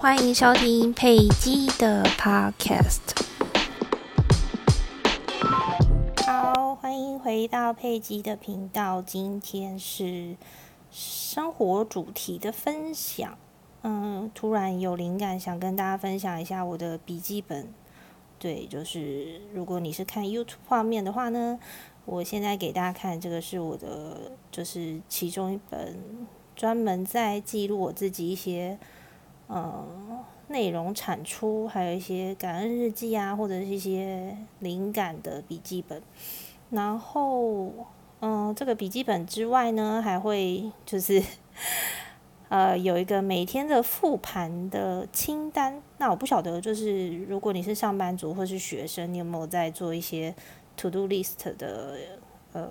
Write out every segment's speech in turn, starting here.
欢迎收听佩姬的 Podcast。好，欢迎回到佩姬的频道。今天是生活主题的分享。嗯，突然有灵感，想跟大家分享一下我的笔记本。对，就是如果你是看 YouTube 画面的话呢，我现在给大家看这个是我的，就是其中一本专门在记录我自己一些。呃，内容产出，还有一些感恩日记啊，或者是一些灵感的笔记本。然后，嗯，这个笔记本之外呢，还会就是，呃，有一个每天的复盘的清单。那我不晓得，就是如果你是上班族或是学生，你有没有在做一些 to do list 的呃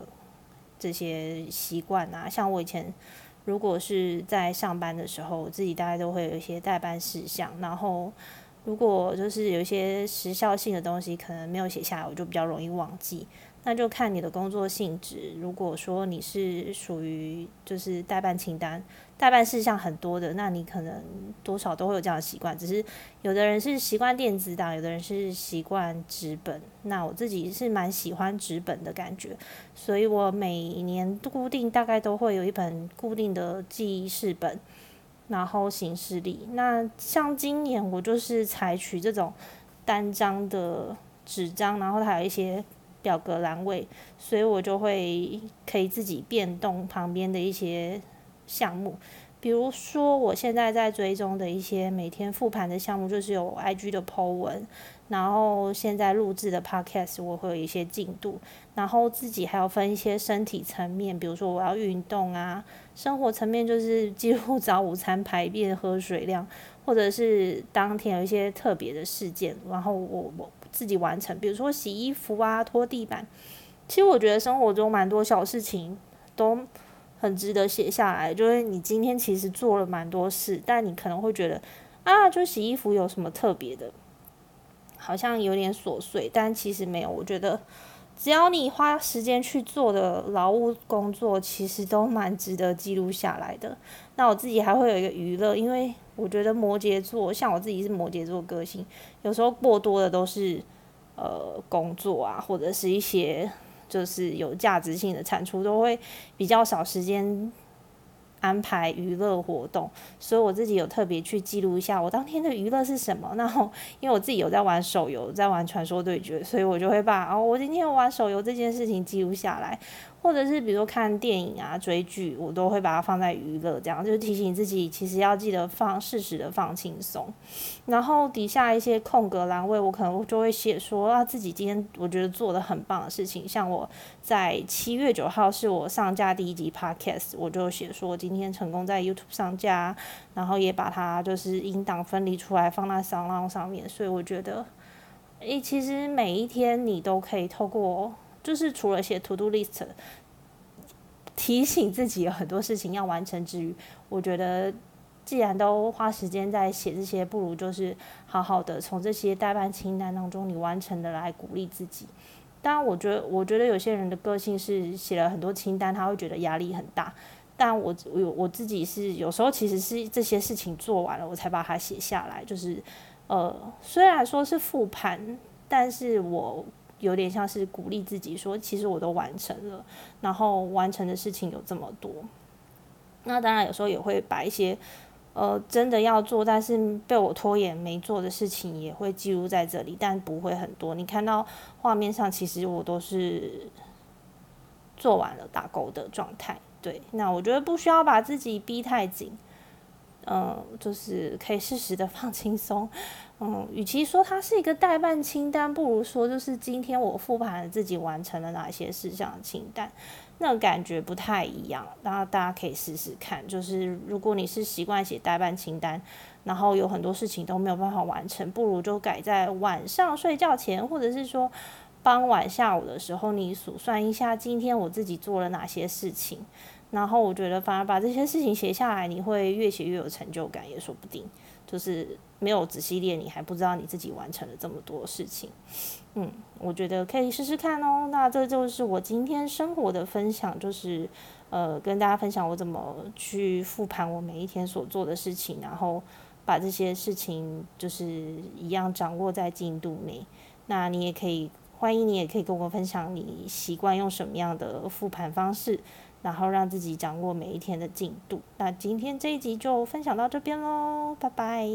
这些习惯啊？像我以前。如果是在上班的时候，我自己大概都会有一些代班事项。然后，如果就是有一些时效性的东西，可能没有写下来，我就比较容易忘记。那就看你的工作性质。如果说你是属于就是代办清单、代办事项很多的，那你可能多少都会有这样的习惯。只是有的人是习惯电子档，有的人是习惯纸本。那我自己是蛮喜欢纸本的感觉，所以我每年固定大概都会有一本固定的记事本，然后行事历。那像今年我就是采取这种单张的纸张，然后它有一些。表格栏位，所以我就会可以自己变动旁边的一些项目，比如说我现在在追踪的一些每天复盘的项目，就是有 IG 的 po 文，然后现在录制的 podcast 我会有一些进度，然后自己还要分一些身体层面，比如说我要运动啊，生活层面就是记录早午餐排便喝水量，或者是当天有一些特别的事件，然后我我。自己完成，比如说洗衣服啊、拖地板。其实我觉得生活中蛮多小事情都很值得写下来。就是你今天其实做了蛮多事，但你可能会觉得啊，就洗衣服有什么特别的？好像有点琐碎，但其实没有。我觉得只要你花时间去做的劳务工作，其实都蛮值得记录下来的。那我自己还会有一个娱乐，因为。我觉得摩羯座，像我自己是摩羯座个性，有时候过多的都是呃工作啊，或者是一些就是有价值性的产出，都会比较少时间。安排娱乐活动，所以我自己有特别去记录一下我当天的娱乐是什么。然后，因为我自己有在玩手游，在玩传说对决，所以我就会把哦，我今天玩手游这件事情记录下来，或者是比如说看电影啊、追剧，我都会把它放在娱乐，这样就是提醒自己，其实要记得放适时的放轻松。然后底下一些空格栏位，我可能就会写说啊，自己今天我觉得做的很棒的事情，像我在七月九号是我上架第一集 podcast，我就写说。今天成功在 YouTube 上架，然后也把它就是音档分离出来放在 SALON 上面，所以我觉得，诶，其实每一天你都可以透过，就是除了写 To Do List，提醒自己有很多事情要完成之余，我觉得既然都花时间在写这些，不如就是好好的从这些代办清单当中你完成的来鼓励自己。当然，我觉得我觉得有些人的个性是写了很多清单，他会觉得压力很大。但我我我自己是有时候其实是这些事情做完了，我才把它写下来。就是呃，虽然说是复盘，但是我有点像是鼓励自己说，其实我都完成了，然后完成的事情有这么多。那当然有时候也会把一些呃真的要做，但是被我拖延没做的事情也会记录在这里，但不会很多。你看到画面上，其实我都是做完了打勾的状态。对，那我觉得不需要把自己逼太紧，嗯，就是可以适时的放轻松，嗯，与其说它是一个代办清单，不如说就是今天我复盘了自己完成了哪些事项的清单，那感觉不太一样。然后大家可以试试看，就是如果你是习惯写代办清单，然后有很多事情都没有办法完成，不如就改在晚上睡觉前，或者是说。傍晚下午的时候，你数算一下今天我自己做了哪些事情，然后我觉得反而把这些事情写下来，你会越写越有成就感，也说不定。就是没有仔细练，你还不知道你自己完成了这么多事情。嗯，我觉得可以试试看哦。那这就是我今天生活的分享，就是呃跟大家分享我怎么去复盘我每一天所做的事情，然后把这些事情就是一样掌握在进度内。那你也可以欢迎你也可以跟我分享你习惯用什么样的复盘方式，然后让自己掌握每一天的进度。那今天这一集就分享到这边喽，拜拜。